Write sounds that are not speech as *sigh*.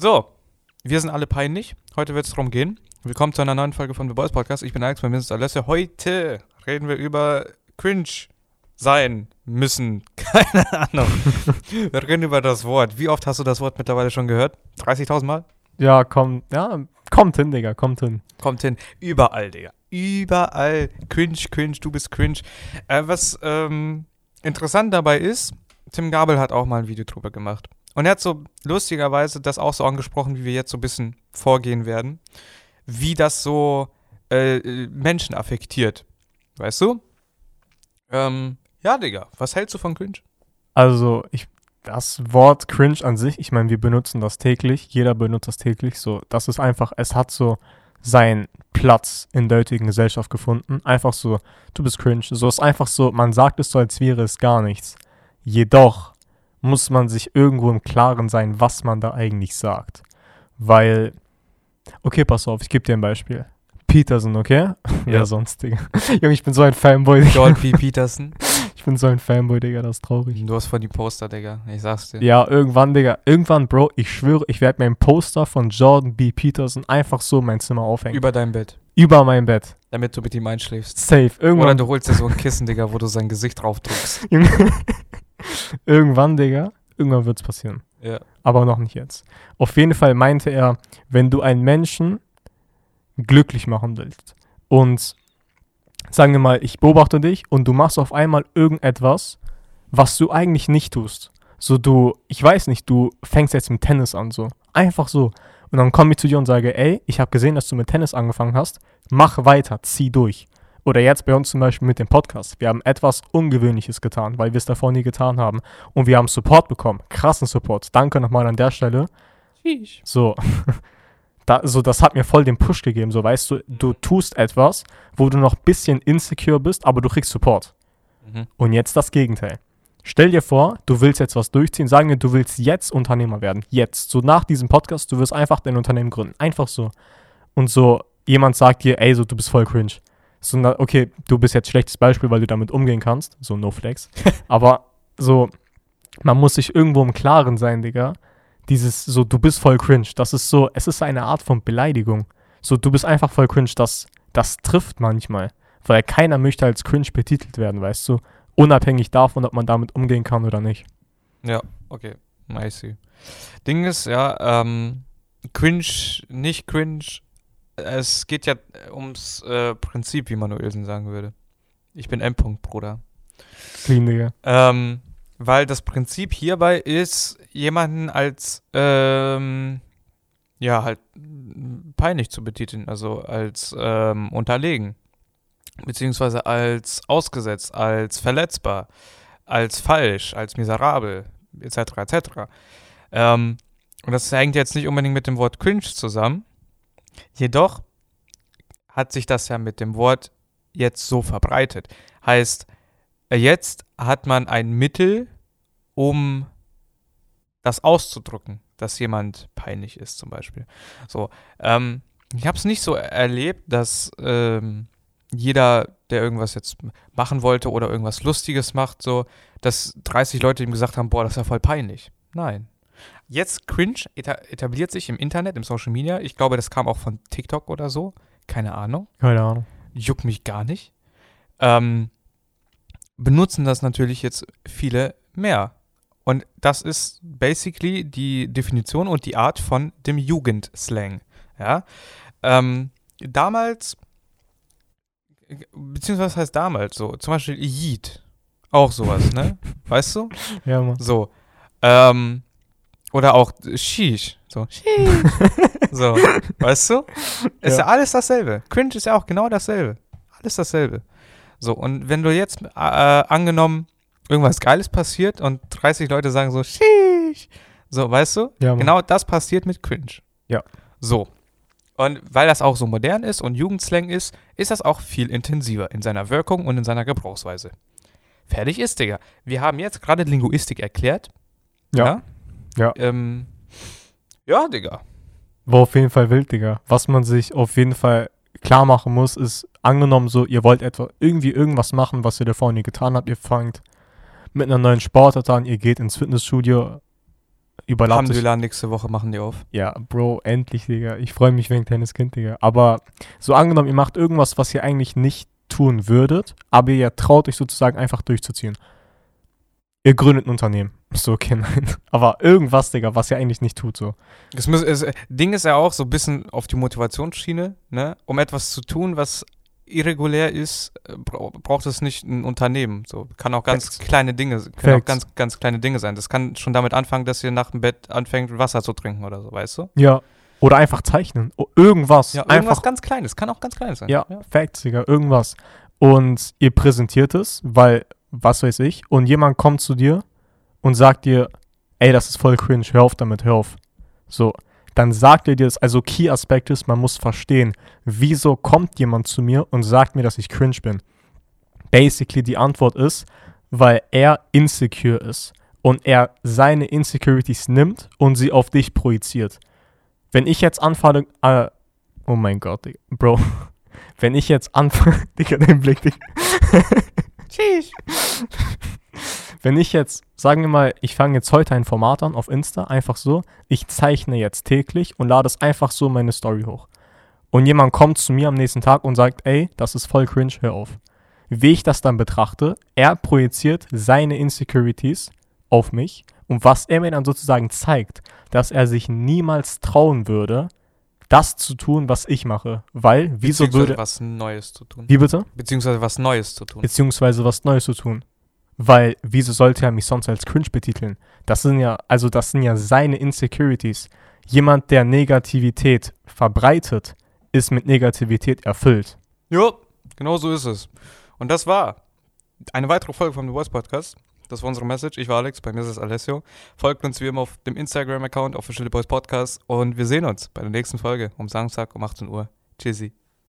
So, wir sind alle peinlich. Heute wird es darum gehen. Willkommen zu einer neuen Folge von The Boys Podcast. Ich bin Alex, bei mir ist Alessia. Heute reden wir über Cringe sein müssen. *laughs* Keine Ahnung. *laughs* wir reden über das Wort. Wie oft hast du das Wort mittlerweile schon gehört? 30.000 Mal? Ja, komm, ja, kommt hin, Digga, kommt hin. Kommt hin. Überall, Digga. Überall. Cringe, cringe, du bist cringe. Äh, was ähm, interessant dabei ist, Tim Gabel hat auch mal ein Video drüber gemacht. Und er hat so lustigerweise das auch so angesprochen, wie wir jetzt so ein bisschen vorgehen werden. Wie das so äh, Menschen affektiert. Weißt du? Ähm, ja, Digga. Was hältst du von Cringe? Also, ich, das Wort cringe an sich, ich meine, wir benutzen das täglich, jeder benutzt das täglich, so, das ist einfach, es hat so seinen Platz in der heutigen Gesellschaft gefunden. Einfach so, du bist cringe. So ist einfach so, man sagt es so, als wäre es gar nichts. Jedoch muss man sich irgendwo im Klaren sein, was man da eigentlich sagt. Weil, okay, pass auf, ich gebe dir ein Beispiel. Peterson, okay? *laughs* Ja. Ja, sonst, Digga. *laughs* Junge, ich bin so ein Fanboy. Digga. Jordan P. *laughs* Peterson. Ich bin so ein Fanboy, Digga, das ist traurig. Du hast von die Poster, Digga. Ich sag's dir. Ja, irgendwann, Digga. Irgendwann, Bro, ich schwöre, ich werde mir ein Poster von Jordan B. Peterson einfach so in mein Zimmer aufhängen. Über dein Bett. Über mein Bett. Damit du mit ihm einschläfst. Safe. Oder Irgendwann, du holst dir so ein Kissen, Digga, wo du sein Gesicht drauf drückst. *laughs* irgendwann, Digga. Irgendwann wird's passieren. Ja. Aber noch nicht jetzt. Auf jeden Fall meinte er, wenn du einen Menschen glücklich machen willst und sagen wir mal, ich beobachte dich und du machst auf einmal irgendetwas, was du eigentlich nicht tust. So du, ich weiß nicht, du fängst jetzt mit Tennis an, so. Einfach so. Und dann komme ich zu dir und sage, ey, ich habe gesehen, dass du mit Tennis angefangen hast. Mach weiter, zieh durch. Oder jetzt bei uns zum Beispiel mit dem Podcast. Wir haben etwas Ungewöhnliches getan, weil wir es davor nie getan haben. Und wir haben Support bekommen. Krassen Support. Danke nochmal an der Stelle. So. *laughs* Da, so, das hat mir voll den Push gegeben. So, weißt du, du tust etwas, wo du noch ein bisschen insecure bist, aber du kriegst Support. Mhm. Und jetzt das Gegenteil. Stell dir vor, du willst jetzt was durchziehen. Sagen wir, du willst jetzt Unternehmer werden. Jetzt. So nach diesem Podcast, du wirst einfach dein Unternehmen gründen. Einfach so. Und so, jemand sagt dir, ey, so, du bist voll cringe. So, na, okay, du bist jetzt schlechtes Beispiel, weil du damit umgehen kannst. So, no flex. *laughs* aber so, man muss sich irgendwo im Klaren sein, Digga. Dieses so, du bist voll cringe. Das ist so, es ist eine Art von Beleidigung. So, du bist einfach voll cringe. Das, das trifft manchmal. Weil keiner möchte als cringe betitelt werden, weißt du? Unabhängig davon, ob man damit umgehen kann oder nicht. Ja, okay. I see. Ding ist, ja, ähm, cringe, nicht cringe. Es geht ja ums äh, Prinzip, wie Manuelsen sagen würde. Ich bin M. -Punkt, Bruder. Clean, Digga. Ähm, weil das Prinzip hierbei ist, jemanden als, ähm, ja, halt peinlich zu betiteln, also als ähm, unterlegen, beziehungsweise als ausgesetzt, als verletzbar, als falsch, als miserabel, etc., etc. Ähm, und das hängt jetzt nicht unbedingt mit dem Wort cringe zusammen, jedoch hat sich das ja mit dem Wort jetzt so verbreitet. Heißt, jetzt hat man ein Mittel, um das auszudrücken, dass jemand peinlich ist, zum Beispiel. So, ähm, ich habe es nicht so erlebt, dass ähm, jeder, der irgendwas jetzt machen wollte oder irgendwas Lustiges macht, so, dass 30 Leute ihm gesagt haben, boah, das ist ja voll peinlich. Nein. Jetzt cringe eta etabliert sich im Internet, im Social Media. Ich glaube, das kam auch von TikTok oder so. Keine Ahnung Keine Ahnung. juckt mich gar nicht. Ähm, benutzen das natürlich jetzt viele mehr. Und das ist basically die Definition und die Art von dem Jugendslang. Ja? Ähm, damals, beziehungsweise was heißt damals so, zum Beispiel Yeet, auch sowas, ne? *laughs* Weißt du? Ja, Mann. So. Ähm, oder auch Sheesh. So, Sheesh. *laughs* so, weißt du? Ist ja. Ja. alles dasselbe. Cringe ist ja auch genau dasselbe. Alles dasselbe. So, und wenn du jetzt äh, angenommen, irgendwas Geiles passiert und 30 Leute sagen so, Sheesh. So, weißt du? Ja. Genau das passiert mit Cringe. Ja. So. Und weil das auch so modern ist und Jugendslang ist, ist das auch viel intensiver in seiner Wirkung und in seiner Gebrauchsweise. Fertig ist, Digga. Wir haben jetzt gerade Linguistik erklärt. Ja. Ja. Ähm, ja, Digga. War auf jeden Fall wild, Digga. Was man sich auf jeden Fall klar machen muss, ist, angenommen so, ihr wollt etwa irgendwie irgendwas machen, was ihr davor nie getan habt, ihr fangt mit einer neuen Sportart an, ihr geht ins Fitnessstudio, überlappt. Alhamdulillah, nächste Woche machen die auf. Ja, Bro, endlich, Digga. Ich freue mich wegen kleines Kind, Digga. Aber so angenommen, ihr macht irgendwas, was ihr eigentlich nicht tun würdet, aber ihr traut euch sozusagen einfach durchzuziehen. Ihr gründet ein Unternehmen. So, okay, *laughs* nein. Aber irgendwas, Digga, was ihr eigentlich nicht tut, so. Das muss, es, Ding ist ja auch so ein bisschen auf die Motivationsschiene, ne? Um etwas zu tun, was irregulär ist, äh, bra- braucht es nicht ein Unternehmen. So kann auch ganz Facts. kleine Dinge, können auch ganz, ganz kleine Dinge sein. Das kann schon damit anfangen, dass ihr nach dem Bett anfängt, Wasser zu trinken oder so, weißt du? Ja. Oder einfach zeichnen. O irgendwas. Ja, irgendwas einfach. ganz Kleines. Kann auch ganz Kleines sein. Ja, Facts, Digga, irgendwas. Und ihr präsentiert es, weil, was weiß ich, und jemand kommt zu dir und sagt dir, ey, das ist voll cringe, hör auf damit, hör auf. So, dann sagt er dir das, also Key-Aspekt ist, man muss verstehen, wieso kommt jemand zu mir und sagt mir, dass ich cringe bin. Basically, die Antwort ist, weil er insecure ist und er seine Insecurities nimmt und sie auf dich projiziert. Wenn ich jetzt anfange, äh, oh mein Gott, Bro, *laughs* wenn ich jetzt anfange, *laughs* Digga, den Blick, Digga. *laughs* Tschüss. *laughs* Wenn ich jetzt, sagen wir mal, ich fange jetzt heute ein Format an auf Insta, einfach so, ich zeichne jetzt täglich und lade es einfach so in meine Story hoch. Und jemand kommt zu mir am nächsten Tag und sagt, ey, das ist voll cringe, hör auf. Wie ich das dann betrachte, er projiziert seine Insecurities auf mich und was er mir dann sozusagen zeigt, dass er sich niemals trauen würde, das zu tun, was ich mache. Weil, wieso würde. was Neues zu tun. Wie bitte? Beziehungsweise was Neues zu tun. beziehungsweise was Neues zu tun. Weil, wieso sollte er mich sonst als cringe betiteln? Das sind ja, also das sind ja seine Insecurities. Jemand, der Negativität verbreitet, ist mit Negativität erfüllt. Ja, genau so ist es. Und das war eine weitere Folge vom The Voice Podcast. Das war unsere Message. Ich war Alex, bei mir ist es Alessio. Folgt uns wie immer auf dem Instagram-Account Official Boys Podcast und wir sehen uns bei der nächsten Folge um Samstag um 18 Uhr. Tschüssi.